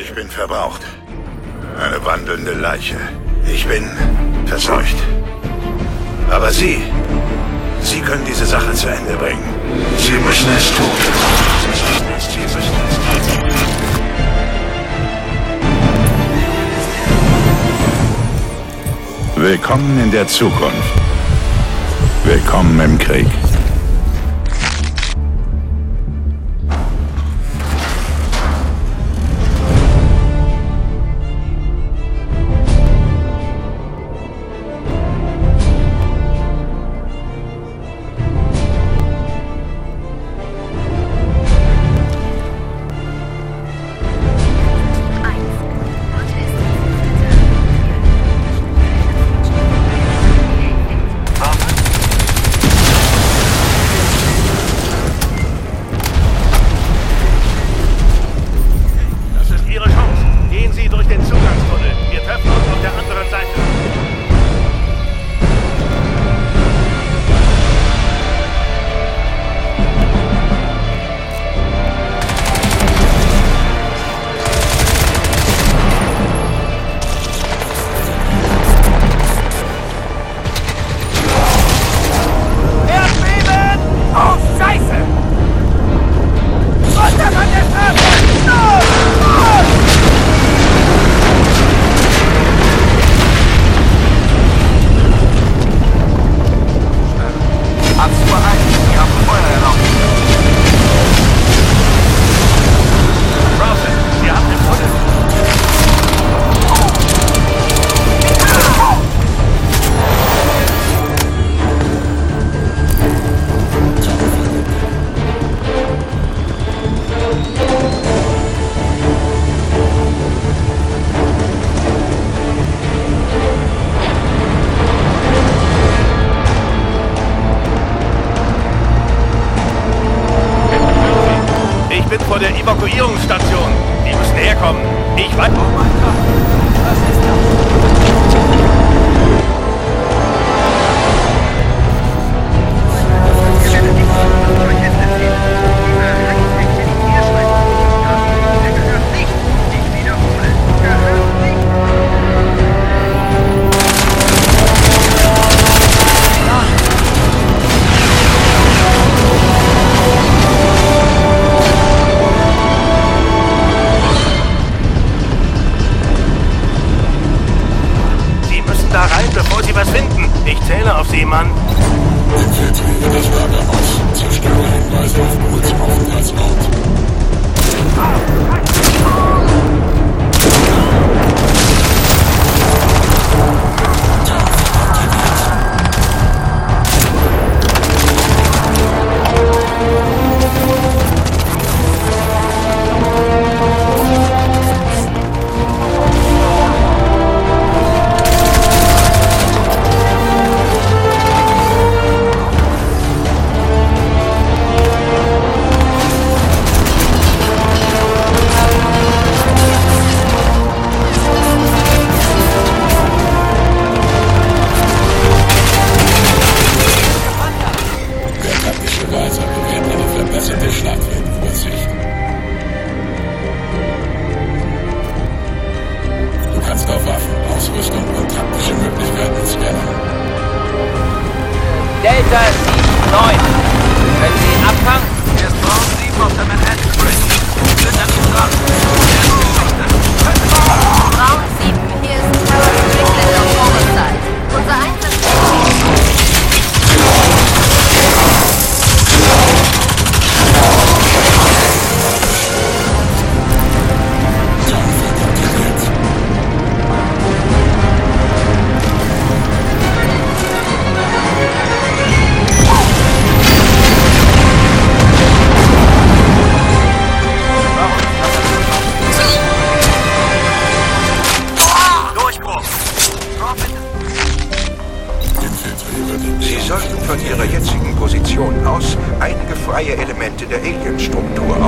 Ich bin verbraucht. Eine wandelnde Leiche. Ich bin verseucht. Aber Sie, Sie können diese Sache zu Ende bringen. Sie müssen es tun. Sie müssen es tun. Willkommen in der Zukunft. Willkommen im Krieg.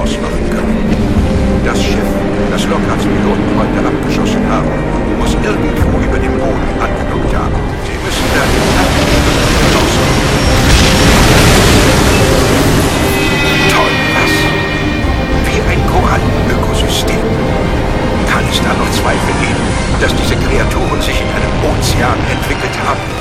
ausmachen können. Das Schiff, das Lockharts Piloten heute abgeschossen haben, muss irgendwo über dem Boden angelockt haben. Sie müssen da den Toll, was? Wie ein Korallenökosystem. Kann es da noch Zweifel geben, dass diese Kreaturen sich in einem Ozean entwickelt haben?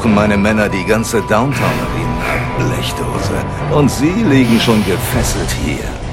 suchen meine Männer die ganze Downtown-Arena Blechdose. Und sie liegen schon gefesselt hier.